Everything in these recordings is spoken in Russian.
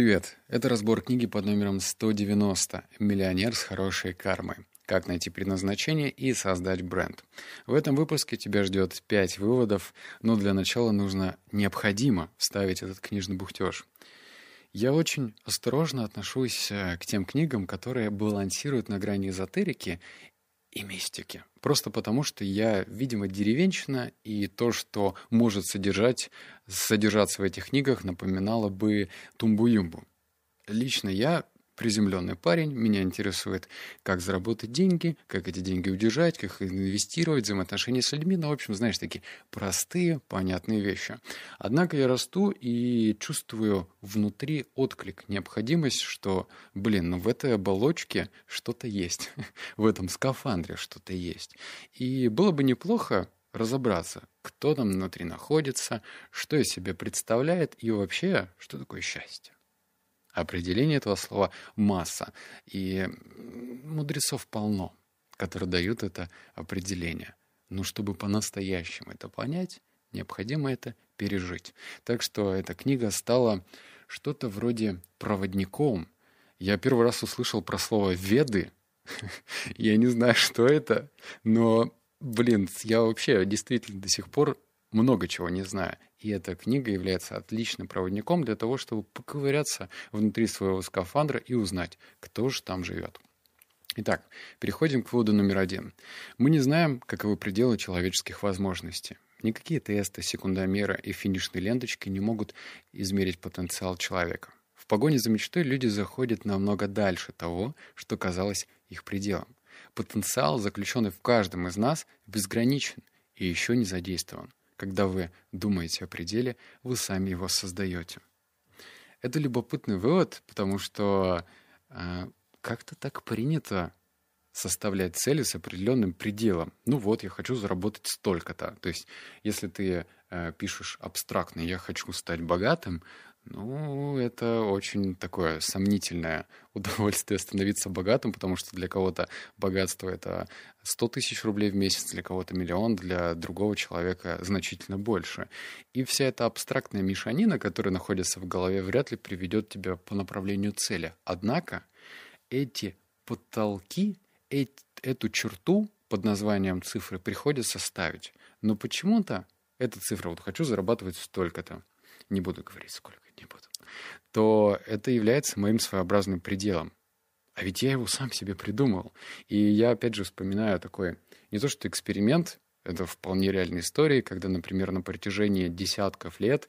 Привет! Это разбор книги под номером 190 «Миллионер с хорошей кармой. Как найти предназначение и создать бренд». В этом выпуске тебя ждет 5 выводов, но для начала нужно необходимо вставить этот книжный бухтеж. Я очень осторожно отношусь э, к тем книгам, которые балансируют на грани эзотерики и мистики. Просто потому, что я, видимо, деревенщина, и то, что может содержать, содержаться в этих книгах, напоминало бы тумбу-юмбу. Лично я приземленный парень, меня интересует, как заработать деньги, как эти деньги удержать, как инвестировать, взаимоотношения с людьми, ну, в общем, знаешь, такие простые, понятные вещи. Однако я расту и чувствую внутри отклик, необходимость, что, блин, ну в этой оболочке что-то есть, в этом скафандре что-то есть. И было бы неплохо разобраться, кто там внутри находится, что из себя представляет и вообще, что такое счастье. Определение этого слова масса. И мудрецов полно, которые дают это определение. Но чтобы по-настоящему это понять, необходимо это пережить. Так что эта книга стала что-то вроде проводником. Я первый раз услышал про слово «веды». Я не знаю, что это, но, блин, я вообще действительно до сих пор много чего не знаю. И эта книга является отличным проводником для того, чтобы поковыряться внутри своего скафандра и узнать, кто же там живет. Итак, переходим к выводу номер один. Мы не знаем, каковы пределы человеческих возможностей. Никакие тесты, секундомеры и финишные ленточки не могут измерить потенциал человека. В погоне за мечтой люди заходят намного дальше того, что казалось их пределом. Потенциал, заключенный в каждом из нас, безграничен и еще не задействован. Когда вы думаете о пределе, вы сами его создаете. Это любопытный вывод, потому что э, как-то так принято составлять цели с определенным пределом. Ну вот, я хочу заработать столько-то. То есть, если ты э, пишешь абстрактно «я хочу стать богатым», ну, это очень такое сомнительное удовольствие становиться богатым, потому что для кого-то богатство — это 100 тысяч рублей в месяц, для кого-то миллион, для другого человека значительно больше. И вся эта абстрактная мешанина, которая находится в голове, вряд ли приведет тебя по направлению цели. Однако эти потолки, эти, эту черту под названием цифры приходится ставить. Но почему-то эта цифра, вот хочу зарабатывать столько-то, не буду говорить сколько, не буду, то это является моим своеобразным пределом. А ведь я его сам себе придумал. И я, опять же, вспоминаю такой, не то что эксперимент, это вполне реальная история, когда, например, на протяжении десятков лет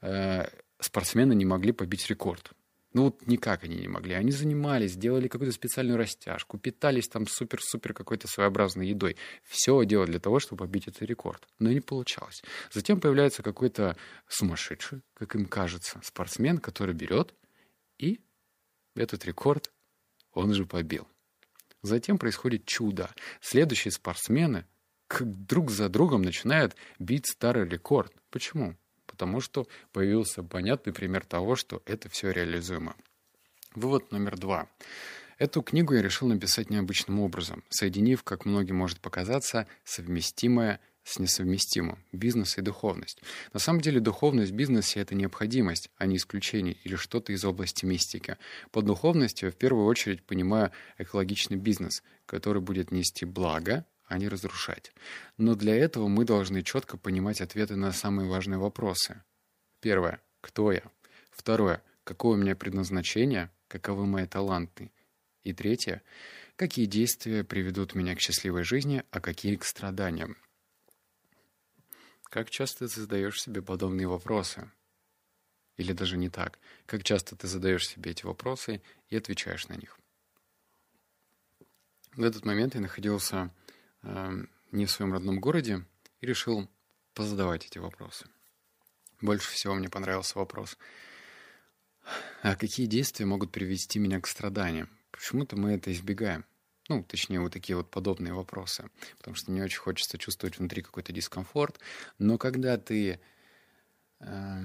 э, спортсмены не могли побить рекорд. Ну вот никак они не могли. Они занимались, делали какую-то специальную растяжку, питались там супер-супер какой-то своеобразной едой. Все делали для того, чтобы побить этот рекорд. Но не получалось. Затем появляется какой-то сумасшедший, как им кажется, спортсмен, который берет и этот рекорд он же побил. Затем происходит чудо. Следующие спортсмены друг за другом начинают бить старый рекорд. Почему? Потому что появился понятный пример того, что это все реализуемо. Вывод номер два. Эту книгу я решил написать необычным образом, соединив, как многим может показаться, совместимое с несовместимым – бизнес и духовность. На самом деле духовность в бизнесе – это необходимость, а не исключение или что-то из области мистики. Под духовностью я в первую очередь понимаю экологичный бизнес, который будет нести благо, а не разрушать. Но для этого мы должны четко понимать ответы на самые важные вопросы. Первое. Кто я? Второе. Какое у меня предназначение? Каковы мои таланты? И третье. Какие действия приведут меня к счастливой жизни, а какие к страданиям? Как часто ты задаешь себе подобные вопросы? Или даже не так. Как часто ты задаешь себе эти вопросы и отвечаешь на них? В этот момент я находился не в своем родном городе и решил позадавать эти вопросы. Больше всего мне понравился вопрос, а какие действия могут привести меня к страданиям? Почему-то мы это избегаем. Ну, точнее, вот такие вот подобные вопросы. Потому что не очень хочется чувствовать внутри какой-то дискомфорт. Но когда ты э,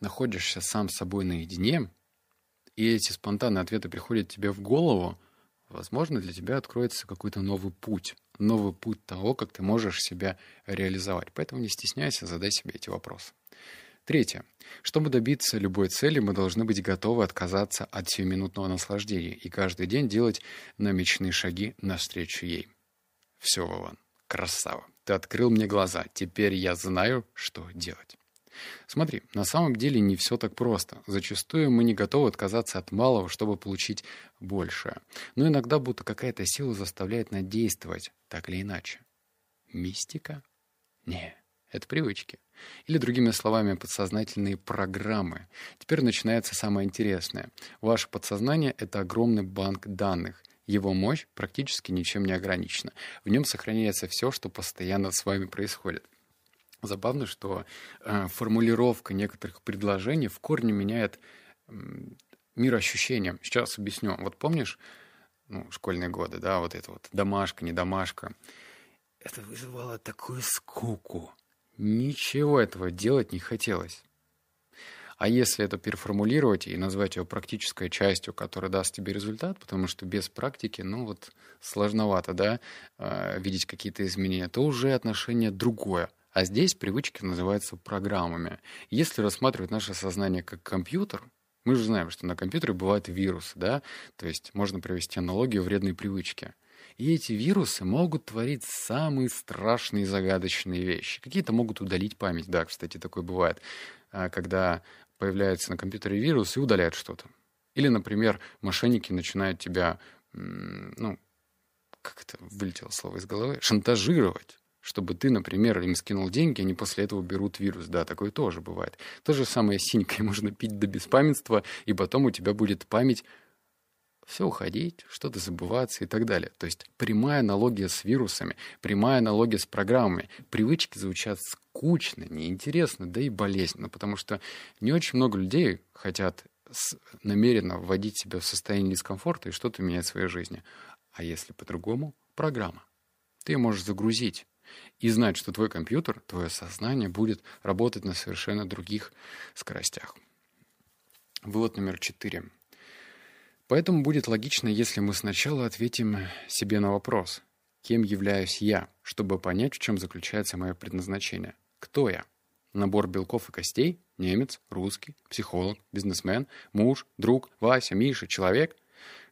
находишься сам с собой наедине, и эти спонтанные ответы приходят тебе в голову, возможно, для тебя откроется какой-то новый путь, новый путь того, как ты можешь себя реализовать. Поэтому не стесняйся, задай себе эти вопросы. Третье. Чтобы добиться любой цели, мы должны быть готовы отказаться от сиюминутного наслаждения и каждый день делать намеченные шаги навстречу ей. Все, Вован, красава. Ты открыл мне глаза. Теперь я знаю, что делать. Смотри, на самом деле не все так просто. Зачастую мы не готовы отказаться от малого, чтобы получить большее. Но иногда будто какая-то сила заставляет нас действовать, так или иначе. Мистика? Не, это привычки. Или, другими словами, подсознательные программы. Теперь начинается самое интересное. Ваше подсознание — это огромный банк данных. Его мощь практически ничем не ограничена. В нем сохраняется все, что постоянно с вами происходит. Забавно, что э, формулировка некоторых предложений в корне меняет э, мир ощущения. Сейчас объясню. Вот помнишь, ну, школьные годы, да, вот это вот домашка, не домашка. Это вызывало такую скуку. Ничего этого делать не хотелось. А если это переформулировать и назвать его практической частью, которая даст тебе результат, потому что без практики, ну вот, сложновато, да, э, видеть какие-то изменения, то уже отношение другое – а здесь привычки называются программами. Если рассматривать наше сознание как компьютер, мы же знаем, что на компьютере бывают вирусы, да? То есть можно провести аналогию вредной привычки. И эти вирусы могут творить самые страшные загадочные вещи. Какие-то могут удалить память. Да, кстати, такое бывает, а, когда появляется на компьютере вирус и удаляет что-то. Или, например, мошенники начинают тебя, ну, как это вылетело слово из головы, шантажировать чтобы ты, например, им скинул деньги, они после этого берут вирус. Да, такое тоже бывает. То же самое с синькой. Можно пить до беспамятства, и потом у тебя будет память все уходить, что-то забываться и так далее. То есть прямая аналогия с вирусами, прямая аналогия с программами. Привычки звучат скучно, неинтересно, да и болезненно, потому что не очень много людей хотят намеренно вводить себя в состояние дискомфорта и что-то менять в своей жизни. А если по-другому? Программа. Ты можешь загрузить и знать, что твой компьютер, твое сознание будет работать на совершенно других скоростях. Вывод номер четыре. Поэтому будет логично, если мы сначала ответим себе на вопрос, кем являюсь я, чтобы понять, в чем заключается мое предназначение. Кто я? Набор белков и костей? Немец, русский, психолог, бизнесмен, муж, друг, Вася, Миша, человек?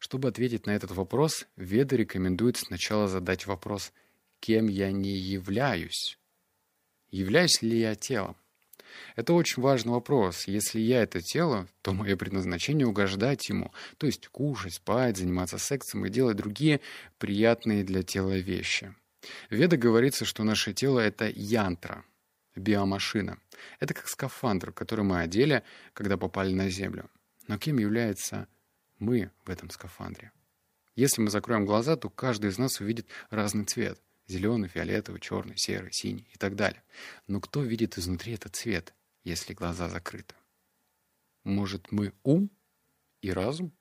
Чтобы ответить на этот вопрос, Веда рекомендует сначала задать вопрос – кем я не являюсь. Являюсь ли я телом? Это очень важный вопрос. Если я это тело, то мое предназначение угождать ему, то есть кушать, спать, заниматься сексом и делать другие приятные для тела вещи. В Веда говорится, что наше тело — это янтра, биомашина. Это как скафандр, который мы одели, когда попали на Землю. Но кем является мы в этом скафандре? Если мы закроем глаза, то каждый из нас увидит разный цвет. Зеленый, фиолетовый, черный, серый, синий и так далее. Но кто видит изнутри этот цвет, если глаза закрыты? Может, мы ум и разум?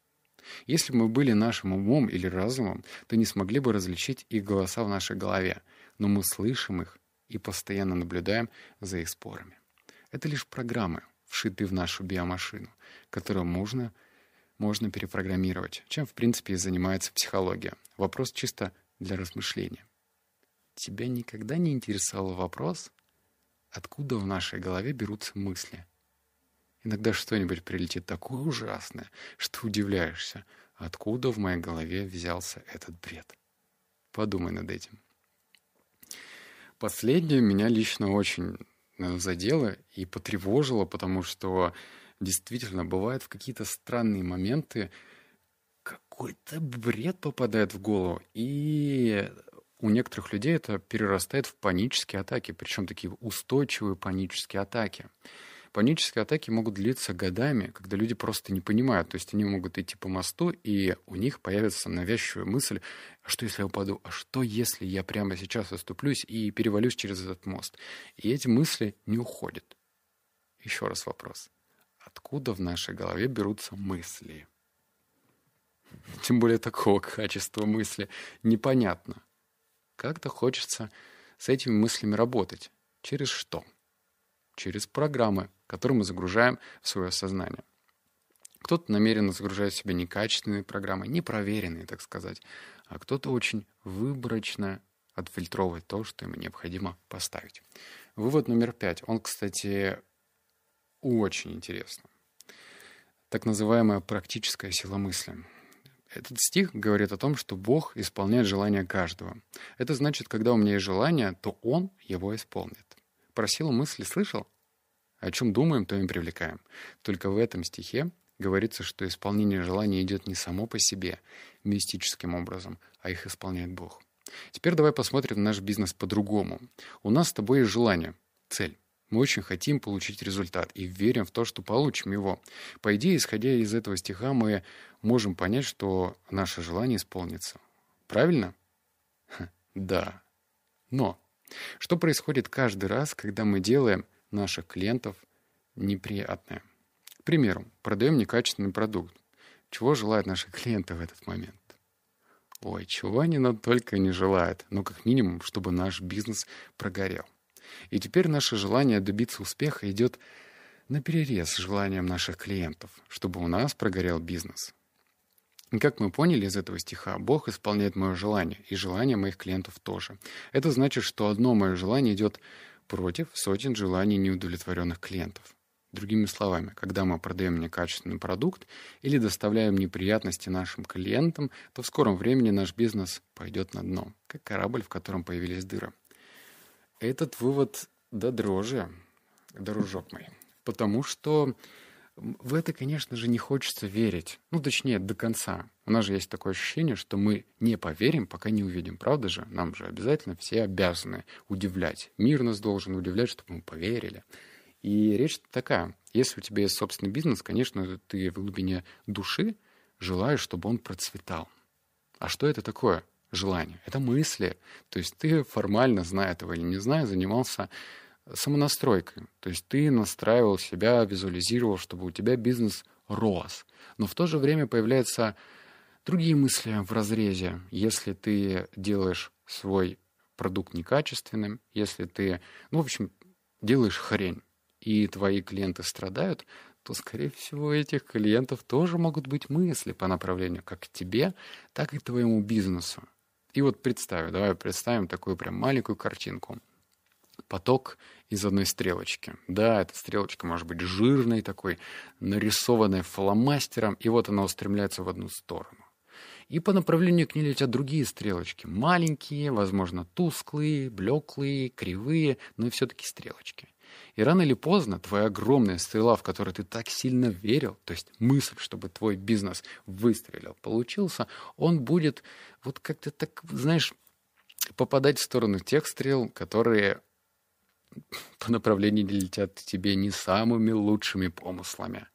Если бы мы были нашим умом или разумом, то не смогли бы различить их голоса в нашей голове, но мы слышим их и постоянно наблюдаем за их спорами. Это лишь программы, вшитые в нашу биомашину, которую можно, можно перепрограммировать, чем, в принципе, и занимается психология. Вопрос чисто для размышления. Тебя никогда не интересовал вопрос, откуда в нашей голове берутся мысли? Иногда что-нибудь прилетит такое ужасное, что удивляешься, откуда в моей голове взялся этот бред. Подумай над этим. Последнее меня лично очень э, задело и потревожило, потому что действительно бывают в какие-то странные моменты какой-то бред попадает в голову, и у некоторых людей это перерастает в панические атаки, причем такие устойчивые панические атаки. Панические атаки могут длиться годами, когда люди просто не понимают. То есть они могут идти по мосту, и у них появится навязчивая мысль, а что если я упаду, а что если я прямо сейчас оступлюсь и перевалюсь через этот мост? И эти мысли не уходят. Еще раз вопрос. Откуда в нашей голове берутся мысли? Тем более такого качества мысли. Непонятно. Как-то хочется с этими мыслями работать. Через что? Через программы, которые мы загружаем в свое сознание. Кто-то намеренно загружает в себя некачественные программы, непроверенные, так сказать, а кто-то очень выборочно отфильтровывает то, что ему необходимо поставить. Вывод номер пять. Он, кстати, очень интересно. Так называемая практическая сила мысли. Этот стих говорит о том, что Бог исполняет желания каждого. Это значит, когда у меня есть желание, то Он его исполнит. Про силу мысли слышал? О чем думаем, то и привлекаем. Только в этом стихе говорится, что исполнение желаний идет не само по себе, мистическим образом, а их исполняет Бог. Теперь давай посмотрим на наш бизнес по-другому. У нас с тобой есть желание, цель. Мы очень хотим получить результат и верим в то, что получим его. По идее, исходя из этого стиха, мы можем понять, что наше желание исполнится. Правильно? Да. Но что происходит каждый раз, когда мы делаем наших клиентов неприятное? К примеру, продаем некачественный продукт. Чего желают наши клиенты в этот момент? Ой, чего они нам только не желают. Ну, как минимум, чтобы наш бизнес прогорел. И теперь наше желание добиться успеха идет на перерез желаниям наших клиентов, чтобы у нас прогорел бизнес. И как мы поняли из этого стиха, Бог исполняет мое желание, и желание моих клиентов тоже. Это значит, что одно мое желание идет против сотен желаний неудовлетворенных клиентов. Другими словами, когда мы продаем некачественный продукт или доставляем неприятности нашим клиентам, то в скором времени наш бизнес пойдет на дно, как корабль, в котором появились дыры. Этот вывод до дрожи, дружок мой. Потому что в это, конечно же, не хочется верить. Ну, точнее, до конца. У нас же есть такое ощущение, что мы не поверим, пока не увидим. Правда же? Нам же обязательно все обязаны удивлять. Мир нас должен удивлять, чтобы мы поверили. И речь такая. Если у тебя есть собственный бизнес, конечно, ты в глубине души желаешь, чтобы он процветал. А что это такое? Желания. Это мысли. То есть ты формально, зная этого или не зная, занимался самонастройкой. То есть ты настраивал себя, визуализировал, чтобы у тебя бизнес рос. Но в то же время появляются другие мысли в разрезе. Если ты делаешь свой продукт некачественным, если ты, ну, в общем, делаешь хрень, и твои клиенты страдают, то, скорее всего, этих клиентов тоже могут быть мысли по направлению как к тебе, так и к твоему бизнесу. И вот представим, давай представим такую прям маленькую картинку. Поток из одной стрелочки. Да, эта стрелочка может быть жирной такой, нарисованной фломастером, и вот она устремляется в одну сторону. И по направлению к ней летят другие стрелочки. Маленькие, возможно, тусклые, блеклые, кривые, но все-таки стрелочки. И рано или поздно твоя огромная стрела, в которой ты так сильно верил, то есть мысль, чтобы твой бизнес выстрелил, получился, он будет вот как-то так, знаешь, попадать в сторону тех стрел, которые по направлению летят тебе не самыми лучшими помыслами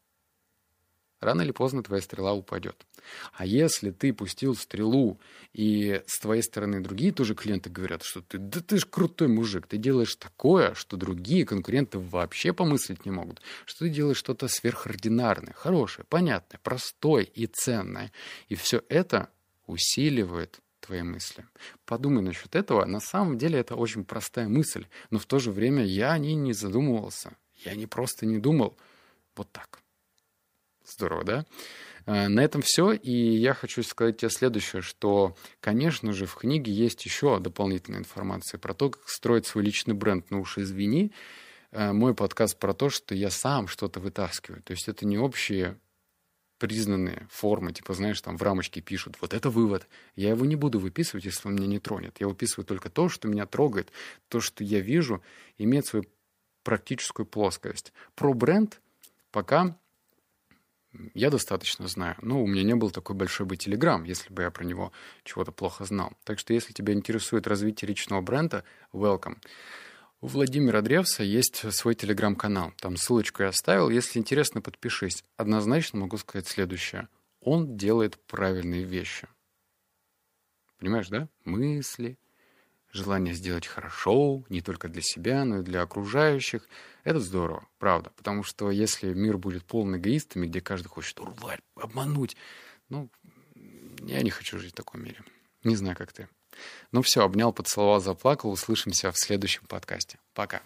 рано или поздно твоя стрела упадет. А если ты пустил стрелу, и с твоей стороны другие тоже клиенты говорят, что ты, да ты ж крутой мужик, ты делаешь такое, что другие конкуренты вообще помыслить не могут, что ты делаешь что-то сверхординарное, хорошее, понятное, простое и ценное. И все это усиливает твои мысли. Подумай насчет этого. На самом деле это очень простая мысль, но в то же время я о ней не задумывался. Я не просто не думал. Вот так. Здорово, да? Э, на этом все, и я хочу сказать тебе следующее, что, конечно же, в книге есть еще дополнительная информация про то, как строить свой личный бренд. Но уж извини, э, мой подкаст про то, что я сам что-то вытаскиваю. То есть это не общие признанные формы, типа, знаешь, там в рамочке пишут, вот это вывод. Я его не буду выписывать, если он меня не тронет. Я выписываю только то, что меня трогает, то, что я вижу, имеет свою практическую плоскость. Про бренд пока я достаточно знаю. Но у меня не был такой большой бы Телеграм, если бы я про него чего-то плохо знал. Так что если тебя интересует развитие личного бренда, welcome. У Владимира Древса есть свой телеграм-канал. Там ссылочку я оставил. Если интересно, подпишись. Однозначно могу сказать следующее. Он делает правильные вещи. Понимаешь, да? Мысли, желание сделать хорошо, не только для себя, но и для окружающих. Это здорово, правда. Потому что если мир будет полон эгоистами, где каждый хочет урвать, обмануть, ну, я не хочу жить в таком мире. Не знаю, как ты. Ну все, обнял, поцеловал, заплакал. Услышимся в следующем подкасте. Пока.